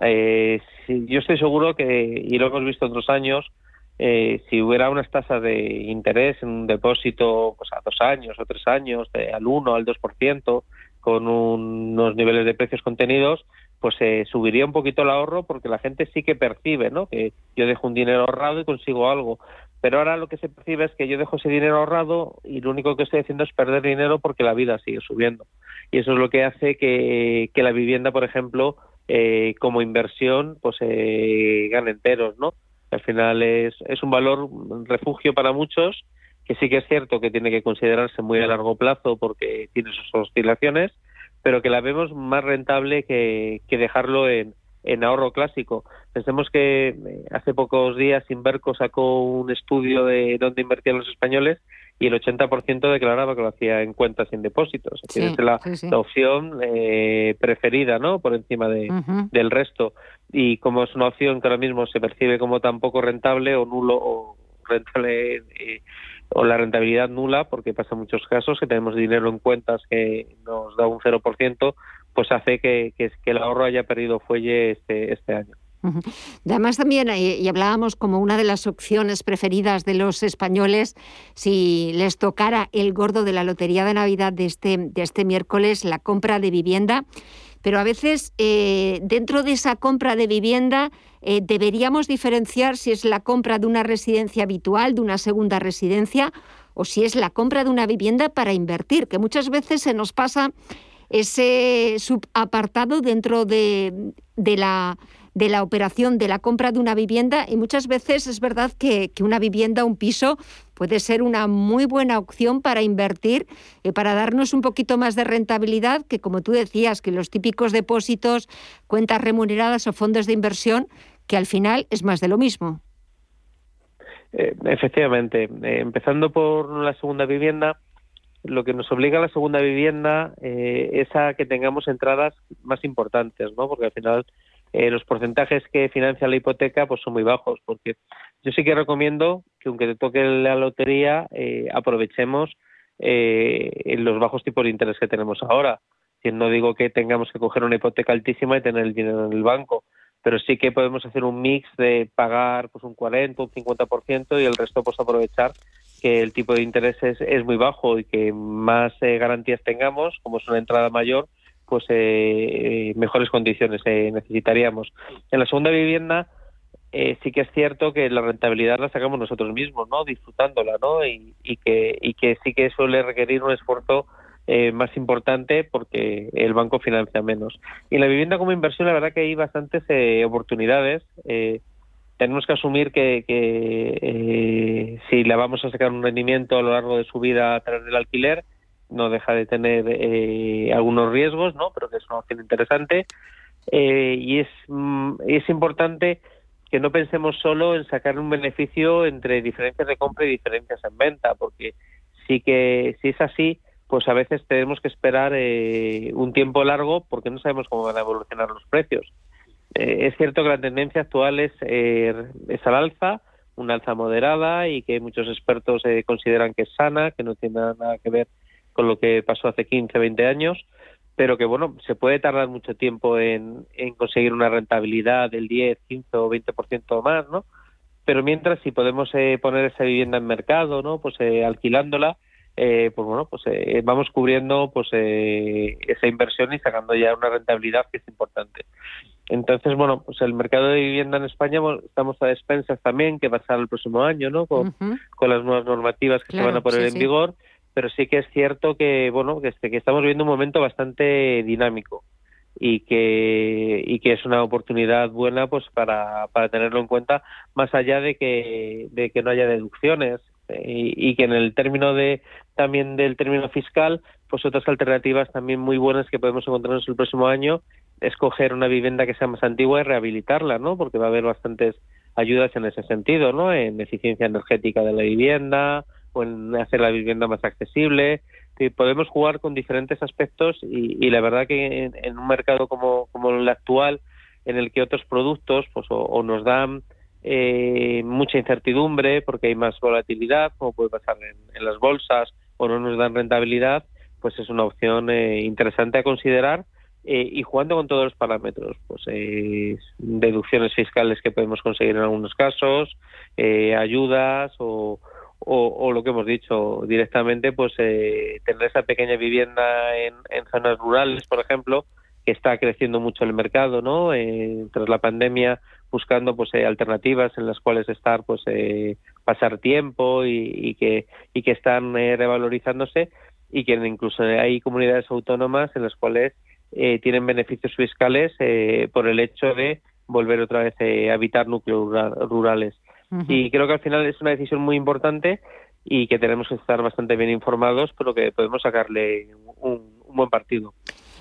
S14: Eh, yo estoy seguro que, y lo hemos visto otros años, eh, si hubiera unas tasas de interés en un depósito pues a dos años o tres años, de, al 1 al 2%, con unos niveles de precios contenidos, pues se subiría un poquito el ahorro porque la gente sí que percibe, ¿no? Que yo dejo un dinero ahorrado y consigo algo. Pero ahora lo que se percibe es que yo dejo ese dinero ahorrado y lo único que estoy haciendo es perder dinero porque la vida sigue subiendo. Y eso es lo que hace que, la vivienda, por ejemplo, eh, como inversión, pues eh, gane enteros, ¿no? Al final es, es un valor, un refugio para muchos, que sí que es cierto que tiene que considerarse muy a largo plazo porque tiene sus oscilaciones, pero que la vemos más rentable que, dejarlo en, en ahorro clásico. Pensemos que eh, hace pocos días Inverco sacó un estudio de dónde invertían los españoles y el 80% declaraba que lo hacía en cuentas y en depósitos. es la, opción eh, preferida, ¿no? Por encima de, del resto. Y como es una opción que ahora mismo se percibe como tan poco rentable o nulo o rentable eh, o la rentabilidad nula, porque pasa en muchos casos que tenemos dinero en cuentas que nos da un 0%, pues hace que, que, el ahorro haya perdido fuelle este, este año.
S1: Además también, eh, y hablábamos como una de las opciones preferidas de los españoles, si les tocara el gordo de la Lotería de Navidad de este, de este miércoles, la compra de vivienda, pero a veces eh, dentro de esa compra de vivienda eh, deberíamos diferenciar si es la compra de una residencia habitual, de una segunda residencia, o si es la compra de una vivienda para invertir, que muchas veces se nos pasa ese subapartado dentro de, de la de la operación de la compra de una vivienda y muchas veces es verdad que, una vivienda, un piso, puede ser una muy buena opción para invertir, y para darnos un poquito más de rentabilidad, que como tú decías, que los típicos depósitos, cuentas remuneradas o fondos de inversión, que al final es más de lo mismo.
S14: Eh, efectivamente, eh, empezando por la segunda vivienda, lo que nos obliga a la segunda vivienda eh, es a que tengamos entradas más importantes, ¿no? Porque al final eh, los porcentajes que financia la hipoteca pues son muy bajos, porque yo sí que recomiendo que aunque te toque la lotería, eh, aprovechemos eh, los bajos tipos de interés que tenemos ahora. No digo que tengamos que coger una hipoteca altísima y tener el dinero en el banco, pero sí que podemos hacer un mix de pagar pues un 40, un 50% y el resto pues aprovechar que el tipo de interés es, es muy bajo y que más garantías tengamos, como es una entrada mayor, pues eh, mejores condiciones eh, necesitaríamos. En la segunda vivienda eh, sí que es cierto que la rentabilidad la sacamos nosotros mismos, ¿no? Disfrutándola, ¿no? Y, que, y que sí que suele requerir un esfuerzo más importante porque el banco financia menos. Y la vivienda como inversión, la verdad que hay bastantes oportunidades. tenemos que asumir que, que si la vamos a sacar un rendimiento a lo largo de su vida a través del alquiler, no deja de tener eh, algunos riesgos, ¿no? Pero que es una opción interesante. Eh, y es, mm, es importante que no pensemos solo en sacar un beneficio entre diferencias de compra y diferencias en venta, porque sí que si es así, pues a veces tenemos que esperar eh, un tiempo largo porque no sabemos cómo van a evolucionar los precios. es cierto que la tendencia actual es, es al alza, una alza moderada y que muchos expertos consideran que es sana, que no tiene nada que ver con lo que pasó hace 15, 20 años, pero que bueno, se puede tardar mucho tiempo en, en conseguir una rentabilidad del 10, 15 o 20% más, ¿no? Pero mientras, si podemos eh, poner esa vivienda en mercado, ¿no? Pues eh, alquilándola, eh, pues bueno, pues eh, vamos cubriendo pues eh, esa inversión y sacando ya una rentabilidad que es importante. Entonces, bueno, pues el mercado de vivienda en España estamos a despensas también, que va a pasar el próximo año, ¿no? Con, con las nuevas normativas que se van a poner en vigor, pero sí que es cierto que, bueno, que, este, que estamos viviendo un momento bastante dinámico y que y que es una oportunidad buena pues para, para tenerlo en cuenta más allá de que de que no haya deducciones y, que en el término de también del término fiscal, pues otras alternativas también muy buenas que podemos encontrarnos el próximo año es coger una vivienda que sea más antigua y rehabilitarla, ¿no? Porque va a haber bastantes ayudas en ese sentido, ¿no? En eficiencia energética de la vivienda o en hacer la vivienda más accesible. podemos jugar con diferentes aspectos y, la verdad que en, un mercado como, como el actual, en el que otros productos pues o nos dan eh, mucha incertidumbre porque hay más volatilidad, como puede pasar en, las bolsas, o no nos dan rentabilidad, pues es una opción eh, interesante a considerar. Eh, y jugando con todos los parámetros, pues eh, deducciones fiscales que podemos conseguir en algunos casos, ayudas o, o, lo que hemos dicho directamente, pues tener esa pequeña vivienda en, zonas rurales, por ejemplo, que está creciendo mucho el mercado, ¿no? tras la pandemia, buscando pues eh, alternativas en las cuales estar pues eh, pasar tiempo y, que y que están eh, revalorizándose y que incluso hay comunidades autónomas en las cuales tienen beneficios fiscales por el hecho de volver otra vez a habitar núcleos rurales y creo que al final es una decisión muy importante y que tenemos que estar bastante bien informados pero que podemos sacarle un buen partido.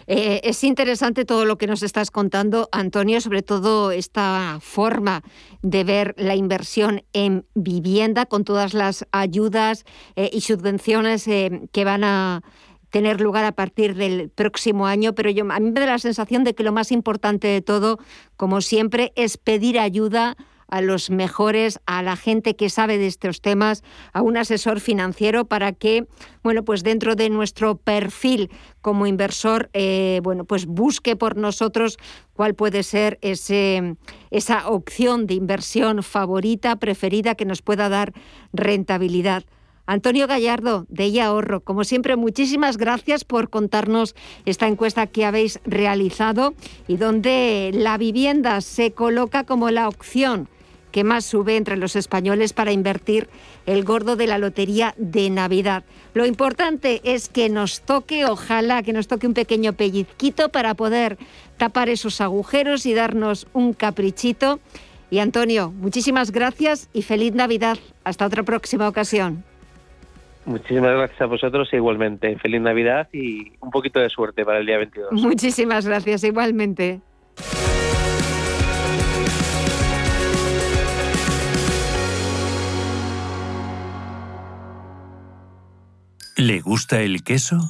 S1: Eh, es interesante todo lo que nos estás contando, Antonio, sobre todo esta forma de ver la inversión en vivienda con todas las ayudas eh, y subvenciones eh, que van a tener lugar a partir del próximo año, pero yo, a mí me da la sensación de que lo más importante de todo, como siempre, es pedir ayuda a los mejores, a la gente que sabe de estos temas, a un asesor financiero para que, bueno, pues dentro de nuestro perfil como inversor, eh, bueno, pues busque por nosotros cuál puede ser ese, esa opción de inversión favorita, preferida, que nos pueda dar rentabilidad. Antonio Gallardo, de ella Ahorro, como siempre, muchísimas gracias por contarnos esta encuesta que habéis realizado y donde la vivienda se coloca como la opción que más sube entre los españoles para invertir el gordo de la lotería de Navidad. Lo importante es que nos toque, ojalá que nos toque un pequeño pellizquito para poder tapar esos agujeros y darnos un caprichito. Y Antonio, muchísimas gracias y feliz Navidad. Hasta otra próxima ocasión.
S14: Muchísimas gracias a vosotros igualmente. Feliz Navidad y un poquito de suerte para el día 22.
S1: Muchísimas gracias igualmente.
S11: ¿Le gusta el queso?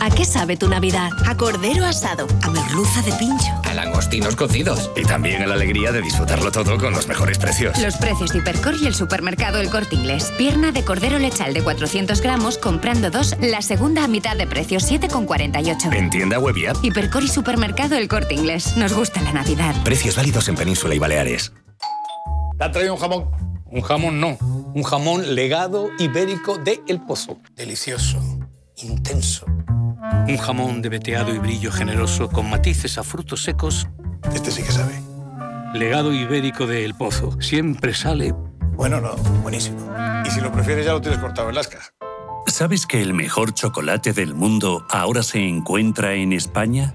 S15: ¿A qué sabe tu Navidad? A cordero asado, a merluza de pincho,
S16: a langostinos cocidos y también a la alegría de disfrutarlo todo con los mejores precios.
S15: Los precios de Hipercor y el supermercado El Corte Inglés. Pierna de cordero lechal de 400 gramos, comprando dos, la segunda a mitad de precio, 7,48.
S16: En tienda web y app.
S15: Hipercor y supermercado El Corte Inglés. Nos gusta la Navidad.
S16: Precios válidos en Península y Baleares.
S17: ¿Te ha traído un jamón?
S18: Un jamón no. Un jamón legado ibérico de El Pozo. Delicioso. Intenso un jamón de veteado y brillo generoso con matices a frutos secos.
S17: Este sí que sabe.
S18: Legado ibérico de El Pozo. Siempre sale.
S17: Bueno, no, buenísimo. Y si lo prefieres, ya lo tienes cortado en lasca.
S11: ¿Sabes que el mejor chocolate del mundo ahora se encuentra en España?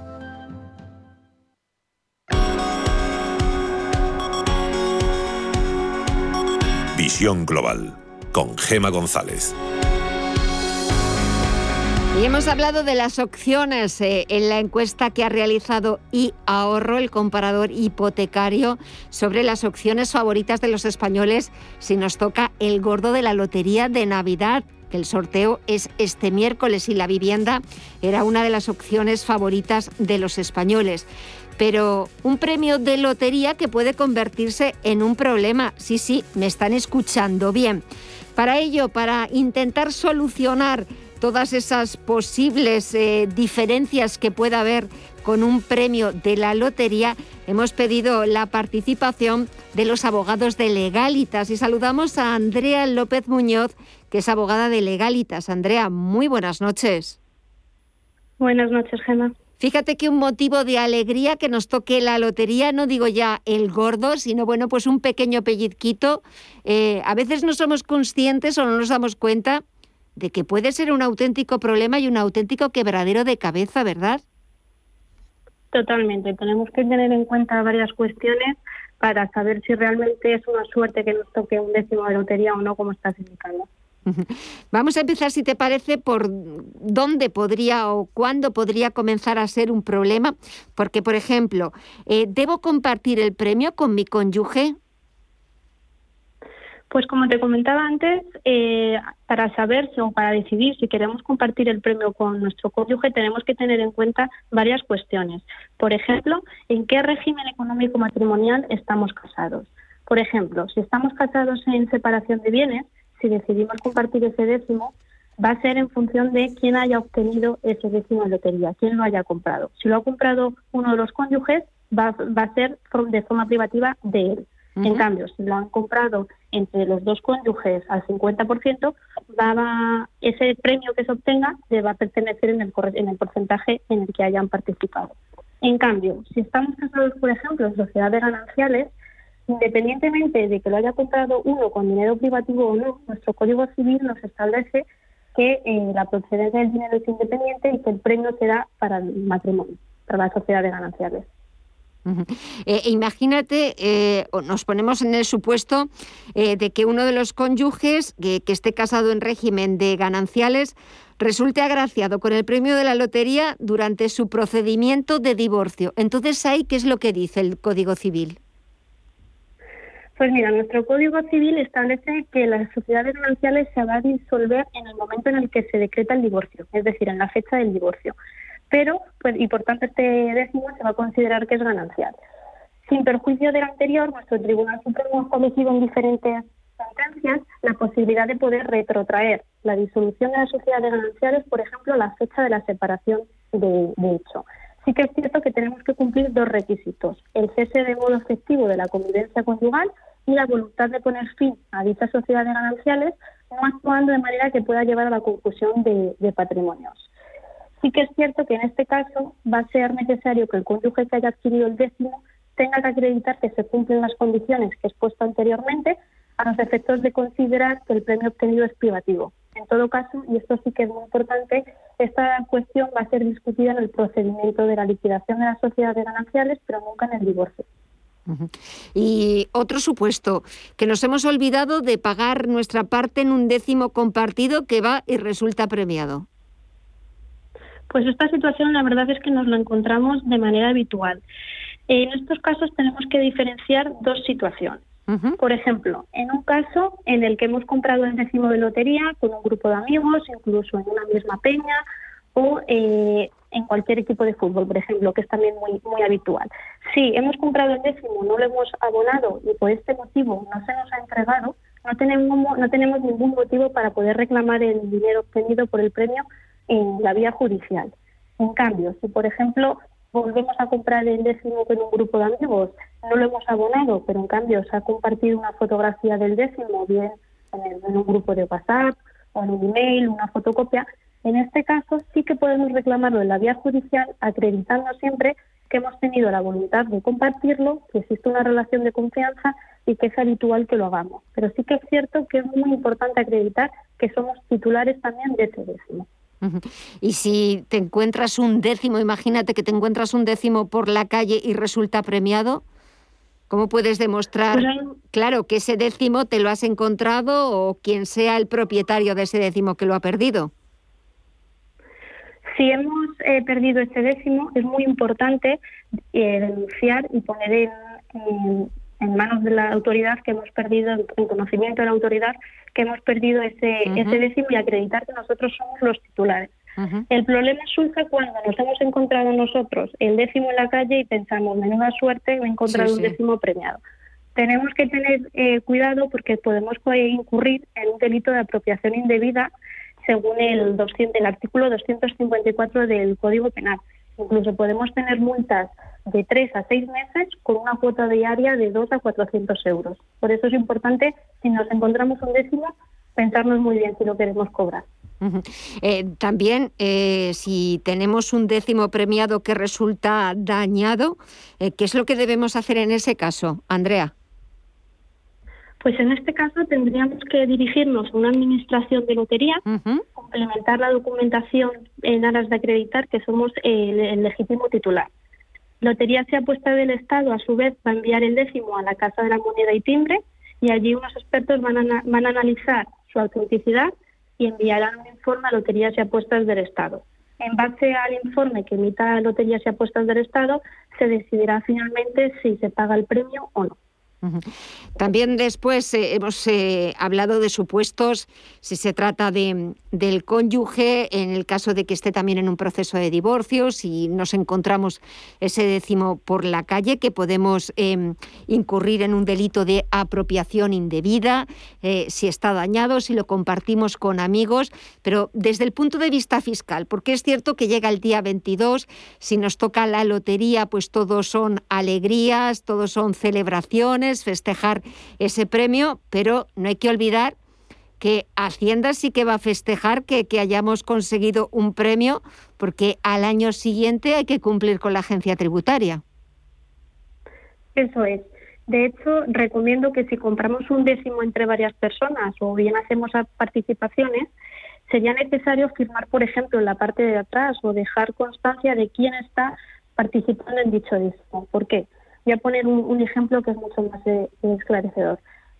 S2: Global con Gema González.
S1: Y hemos hablado de las opciones eh, en la encuesta que ha realizado y ahorro el comparador hipotecario sobre las opciones favoritas de los españoles si nos toca el gordo de la lotería de Navidad que el sorteo es este miércoles y la vivienda era una de las opciones favoritas de los españoles pero un premio de lotería que puede convertirse en un problema. Sí, sí, me están escuchando bien. Para ello, para intentar solucionar todas esas posibles eh, diferencias que pueda haber con un premio de la lotería, hemos pedido la participación de los abogados de Legalitas y saludamos a Andrea López Muñoz, que es abogada de Legalitas. Andrea, muy buenas noches.
S19: Buenas noches, Gemma.
S1: Fíjate que un motivo de alegría que nos toque la lotería, no digo ya el gordo, sino bueno, pues un pequeño pellizquito. Eh, a veces no somos conscientes o no nos damos cuenta de que puede ser un auténtico problema y un auténtico quebradero de cabeza, ¿verdad?
S19: Totalmente. Tenemos que tener en cuenta varias cuestiones para saber si realmente es una suerte que nos toque un décimo de lotería o no, como estás indicando.
S1: Vamos a empezar, si te parece, por dónde podría o cuándo podría comenzar a ser un problema, porque, por ejemplo, eh, ¿debo compartir el premio con mi cónyuge?
S19: Pues como te comentaba antes, eh, para saber o para decidir si queremos compartir el premio con nuestro cónyuge tenemos que tener en cuenta varias cuestiones. Por ejemplo, en qué régimen económico matrimonial estamos casados. Por ejemplo, si estamos casados en separación de bienes, si decidimos compartir ese décimo, va a ser en función de quién haya obtenido ese décimo de lotería, quién lo haya comprado. Si lo ha comprado uno de los cónyuges, va, a ser de forma privativa de él. En cambio, si lo han comprado entre los dos cónyuges al 50%, va ese premio que se obtenga le va a pertenecer en el, en el porcentaje en el que hayan participado. En cambio, si estamos casados, por ejemplo, en sociedad de gananciales, Independientemente de que lo haya comprado uno con dinero privativo o no, nuestro Código Civil nos establece que eh, la procedencia del dinero es independiente y que el premio se da para el matrimonio, para la sociedad de gananciales.
S1: Eh, imagínate, eh, nos ponemos en el supuesto de que uno de los cónyuges que, esté casado en régimen de gananciales resulte agraciado con el premio de la lotería durante su procedimiento de divorcio. Entonces, ¿ahí qué es lo que dice el Código Civil?
S19: Pues mira, nuestro Código Civil establece que las sociedades gananciales se va a disolver en el momento en el que se decreta el divorcio, es decir, en la fecha del divorcio. Pero, pues, y por tanto este décimo se va a considerar que es ganancial. Sin perjuicio del anterior, nuestro Tribunal Supremo ha establecido en diferentes sentencias la posibilidad de poder retrotraer la disolución de las sociedades gananciales, por ejemplo, a la fecha de la separación de, de hecho sí que es cierto que tenemos que cumplir dos requisitos. El cese de modo efectivo de la convivencia conyugal y la voluntad de poner fin a dichas sociedades gananciales, no actuando de manera que pueda llevar a la confusión de, patrimonios. Sí que es cierto que en este caso va a ser necesario que el cónyuge que haya adquirido el décimo tenga que acreditar que se cumplen las condiciones que he expuesto anteriormente a los efectos de considerar que el premio obtenido es privativo. En todo caso, y esto sí que es muy importante, esta cuestión va a ser discutida en el procedimiento de la liquidación de las sociedades gananciales, pero nunca en el divorcio.
S1: Y otro supuesto, que nos hemos olvidado de pagar nuestra parte en un décimo compartido que va y resulta premiado.
S19: Pues esta situación la verdad es que nos la encontramos de manera habitual. En estos casos tenemos que diferenciar dos situaciones. Por ejemplo, en un caso en el que hemos comprado el décimo de lotería con un grupo de amigos, incluso en una misma peña o eh, en cualquier equipo de fútbol, por ejemplo, que es también muy, muy habitual. Si hemos comprado el décimo, no lo hemos abonado y por este motivo no se nos ha entregado, no tenemos, no tenemos ningún motivo para poder reclamar el dinero obtenido por el premio en la vía judicial. En cambio, si por ejemplo volvemos a comprar el décimo con un grupo de amigos, no lo hemos abonado, pero en cambio se ha compartido una fotografía del décimo, bien en, un grupo de WhatsApp o en un email, una fotocopia, en este caso sí que podemos reclamarlo en la vía judicial acreditando siempre que hemos tenido la voluntad de compartirlo, que existe una relación de confianza y que es habitual que lo hagamos. Pero sí que es cierto que es muy importante acreditar que somos titulares también de ese décimo.
S1: Y si te encuentras un décimo, imagínate que te encuentras un décimo por la calle y resulta premiado, ¿cómo puedes demostrar, pues claro, que ese décimo te lo has encontrado o quien sea el propietario de ese décimo que lo ha perdido?
S19: Si hemos eh, perdido ese décimo, es muy importante eh, denunciar y poner en, en, manos de la autoridad que hemos perdido, en conocimiento de la autoridad, que hemos perdido ese, ese décimo y acreditar que nosotros somos los titulares. El problema surge cuando nos hemos encontrado nosotros el décimo en la calle y pensamos, menuda suerte, me he encontrado un décimo premiado. Tenemos que tener eh, cuidado porque podemos incurrir en un delito de apropiación indebida según el, 200, el artículo 254 del Código Penal. Incluso podemos tener multas de tres a seis meses con una cuota diaria de 2 a 400 euros. Por eso es importante, si nos encontramos un décimo, pensarnos muy bien si lo queremos cobrar.
S1: Eh, también, eh, si tenemos un décimo premiado que resulta dañado, eh, ¿qué es lo que debemos hacer en ese caso, Andrea?
S19: Pues en este caso tendríamos que dirigirnos a una administración de lotería, complementar la documentación en aras de acreditar que somos el, legítimo titular. Lotería se apuesta del Estado, a su vez, va a enviar el décimo a la Casa de la Moneda y Timbre y allí unos expertos van a, van a analizar su autenticidad y enviarán un informe a Loterías y Apuestas del Estado. En base al informe que emita Loterías y Apuestas del Estado, se decidirá finalmente si se paga el premio o no.
S1: También después eh, hemos eh, hablado de supuestos, si se trata de, del cónyuge, en el caso de que esté también en un proceso de divorcio, si nos encontramos ese décimo por la calle, que podemos em, incurrir en un delito de apropiación indebida, eh, si está dañado, si lo compartimos con amigos, pero desde el punto de vista fiscal, porque es cierto que llega el día 22, si nos toca la lotería, pues todos son alegrías, todos son celebraciones, festejar ese premio, pero no hay que olvidar que Hacienda sí que va a festejar que, que, hayamos conseguido un premio, porque al año siguiente hay que cumplir con la agencia tributaria.
S19: Eso es. De hecho, recomiendo que si compramos un décimo entre varias personas o bien hacemos participaciones, sería necesario firmar, por ejemplo, en la parte de atrás o dejar constancia de quién está participando en dicho décimo. ¿Por qué? Voy a poner un, ejemplo que es mucho más eh, esclarecedor.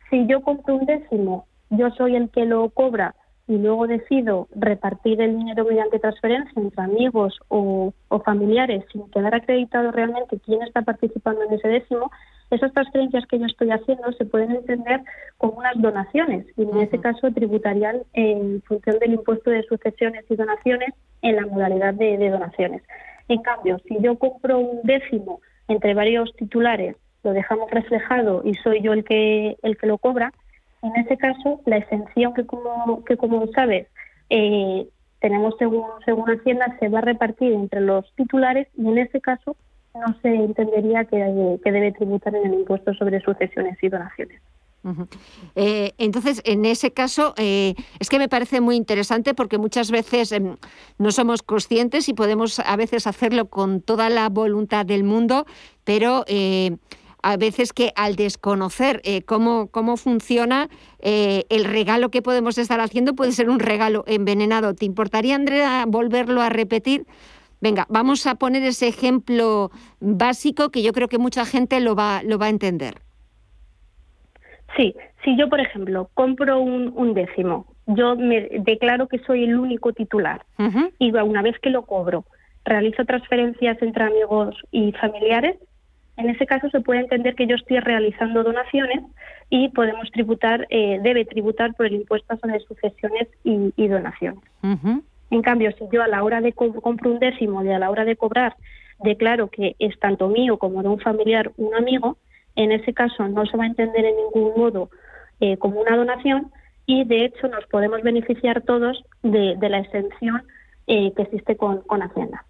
S19: Si yo compro un décimo, yo soy el que lo cobra y luego decido repartir el dinero mediante transferencia entre amigos o, familiares sin quedar acreditado realmente quién está participando en ese décimo, esas transferencias que yo estoy haciendo se pueden entender como unas donaciones y en ese caso tributarían en función del impuesto de sucesiones y donaciones en la modalidad de donaciones. En cambio, si yo compro un décimo entre varios titulares lo dejamos reflejado y soy yo el que el que lo cobra, en ese caso la exención que como que como sabes eh, tenemos según según Hacienda se va a repartir entre los titulares y en ese caso no se entendería que, que debe tributar en el impuesto sobre sucesiones y donaciones.
S1: Eh, entonces, en ese caso, eh, es que me parece muy interesante porque muchas veces em, no somos conscientes y podemos a veces hacerlo con toda la voluntad del mundo, pero eh, a veces que al desconocer cómo, cómo funciona, el regalo que podemos estar haciendo puede ser un regalo envenenado. ¿Te importaría, Andrea, volverlo a repetir? Venga, vamos a poner ese ejemplo básico que yo creo que mucha gente lo va, lo va a entender.
S19: Sí, si yo, por ejemplo, compro un, décimo, yo me declaro que soy el único titular y una vez que lo cobro, realizo transferencias entre amigos y familiares, en ese caso se puede entender que yo estoy realizando donaciones y podemos tributar, eh, debe tributar por el impuesto sobre sucesiones y, donaciones. En cambio, si yo a la hora de compro un décimo y a la hora de cobrar declaro que es tanto mío como de un familiar, un amigo, en ese caso no se va a entender en ningún modo eh, como una donación y de hecho nos podemos beneficiar todos de, la exención eh, que existe con, Hacienda.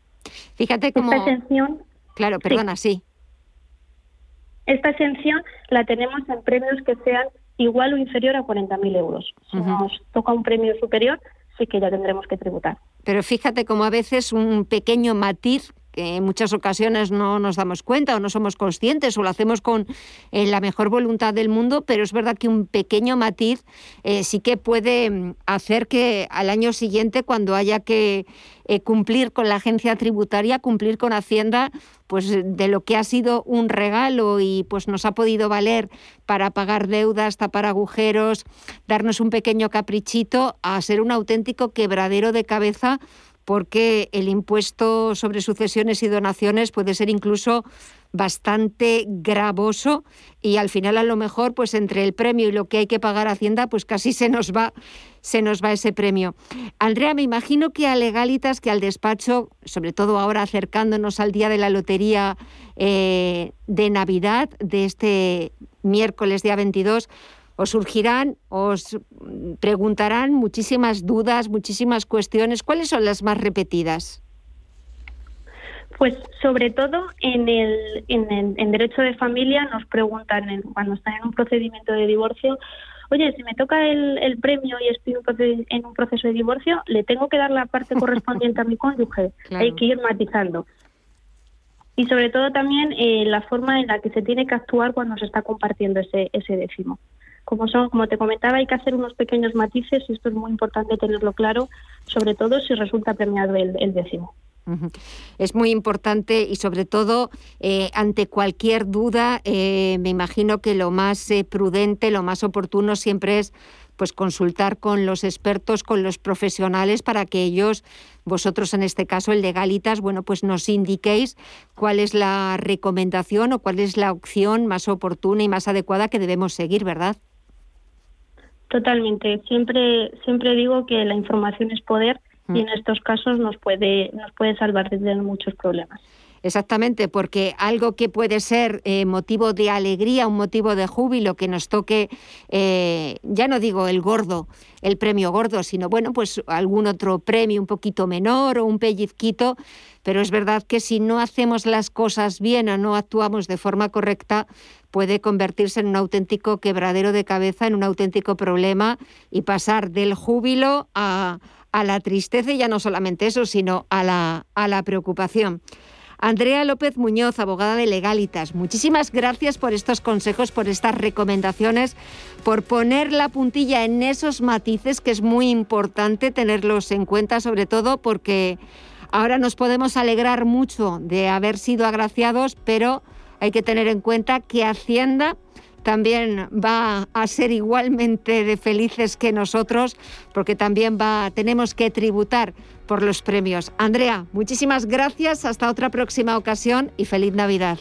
S1: Fíjate cómo...
S19: Esta exención
S1: Claro, perdona, sí.
S19: Esta exención la tenemos en premios que sean igual o inferior a 40.000 euros. Si nos toca un premio superior, sí que ya tendremos que tributar.
S1: Pero fíjate cómo a veces un pequeño matiz que en muchas ocasiones no nos damos cuenta o no somos conscientes o lo hacemos con eh, la mejor voluntad del mundo, pero es verdad que un pequeño matiz eh, sí que puede mm, hacer que al año siguiente, cuando haya que eh, cumplir con la agencia tributaria, cumplir con Hacienda, pues de lo que ha sido un regalo y pues nos ha podido valer para pagar deudas, tapar agujeros, darnos un pequeño caprichito, a ser un auténtico quebradero de cabeza porque el impuesto sobre sucesiones y donaciones puede ser incluso bastante gravoso y al final a lo mejor pues entre el premio y lo que hay que pagar a Hacienda pues casi se nos va se nos va ese premio. Andrea, me imagino que a Legalitas, que al despacho, sobre todo ahora acercándonos al día de la lotería eh, de Navidad de este miércoles día 22, os surgirán, os preguntarán muchísimas dudas, muchísimas cuestiones. ¿Cuáles son las más repetidas?
S19: Pues sobre todo en el, en, derecho de familia nos preguntan cuando están en un procedimiento de divorcio, oye, si me toca el, premio y estoy en un proceso de divorcio, ¿le tengo que dar la parte correspondiente a mi cónyuge? Hay que ir matizando. Y sobre todo también eh, la forma en la que se tiene que actuar cuando se está compartiendo ese, ese décimo como son, como te comentaba, hay que hacer unos pequeños matices y esto es muy importante tenerlo claro, sobre todo si resulta premiado el, décimo.
S1: Es muy importante y sobre todo eh, ante cualquier duda, eh, me imagino que lo más eh, prudente, lo más oportuno siempre es pues consultar con los expertos, con los profesionales para que ellos, vosotros en este caso el legalitas, bueno, pues nos indiquéis cuál es la recomendación o cuál es la opción más oportuna y más adecuada que debemos seguir, ¿verdad?
S19: Totalmente. Siempre, siempre digo que la información es poder y mm. en estos casos nos puede, nos puede salvar de tener muchos problemas.
S1: Exactamente, porque algo que puede ser eh, motivo de alegría, un motivo de júbilo, que nos toque, eh, ya no digo el gordo, el premio gordo, sino bueno, pues algún otro premio un poquito menor o un pellizquito, pero es verdad que si no hacemos las cosas bien o no actuamos de forma correcta, puede convertirse en un auténtico quebradero de cabeza, en un auténtico problema y pasar del júbilo a, a la tristeza y ya no solamente eso, sino a la, a la preocupación. Andrea López Muñoz, abogada de Legalitas, muchísimas gracias por estos consejos, por estas recomendaciones, por poner la puntilla en esos matices que es muy importante tenerlos en cuenta, sobre todo porque ahora nos podemos alegrar mucho de haber sido agraciados, pero hay que tener en cuenta que Hacienda también va a ser igualmente de felices que nosotros, porque también va, tenemos que tributar por los premios. Andrea, muchísimas gracias, hasta otra próxima ocasión y feliz Navidad.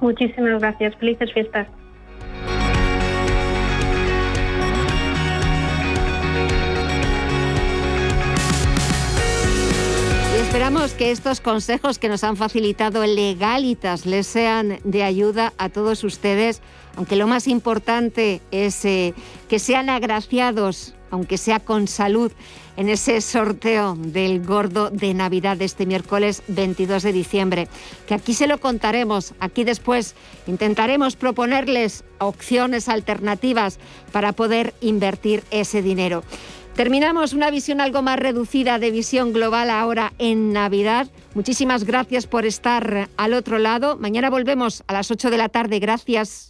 S19: Muchísimas gracias, felices fiestas.
S1: Esperamos que estos consejos que nos han facilitado Legalitas les sean de ayuda a todos ustedes, aunque lo más importante es eh, que sean agraciados, aunque sea con salud, en ese sorteo del gordo de Navidad de este miércoles 22 de diciembre. Que aquí se lo contaremos, aquí después intentaremos proponerles opciones alternativas para poder invertir ese dinero. Terminamos una visión algo más reducida de visión global ahora en Navidad. Muchísimas gracias por estar al otro lado. Mañana volvemos a las 8 de la tarde. Gracias.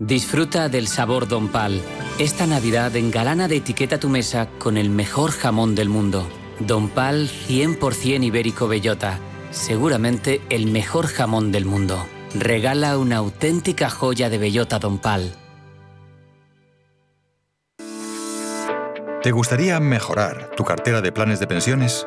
S20: Disfruta del sabor Don Pal. Esta Navidad engalana de etiqueta tu mesa con el mejor jamón del mundo. Don Pal 100% ibérico bellota. Seguramente el mejor jamón del mundo. Regala una auténtica joya de bellota Don Pal.
S21: ¿Te gustaría mejorar tu cartera de planes de pensiones?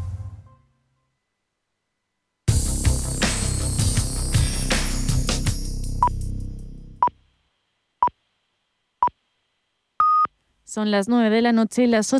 S3: Son las 9 de la noche y las 8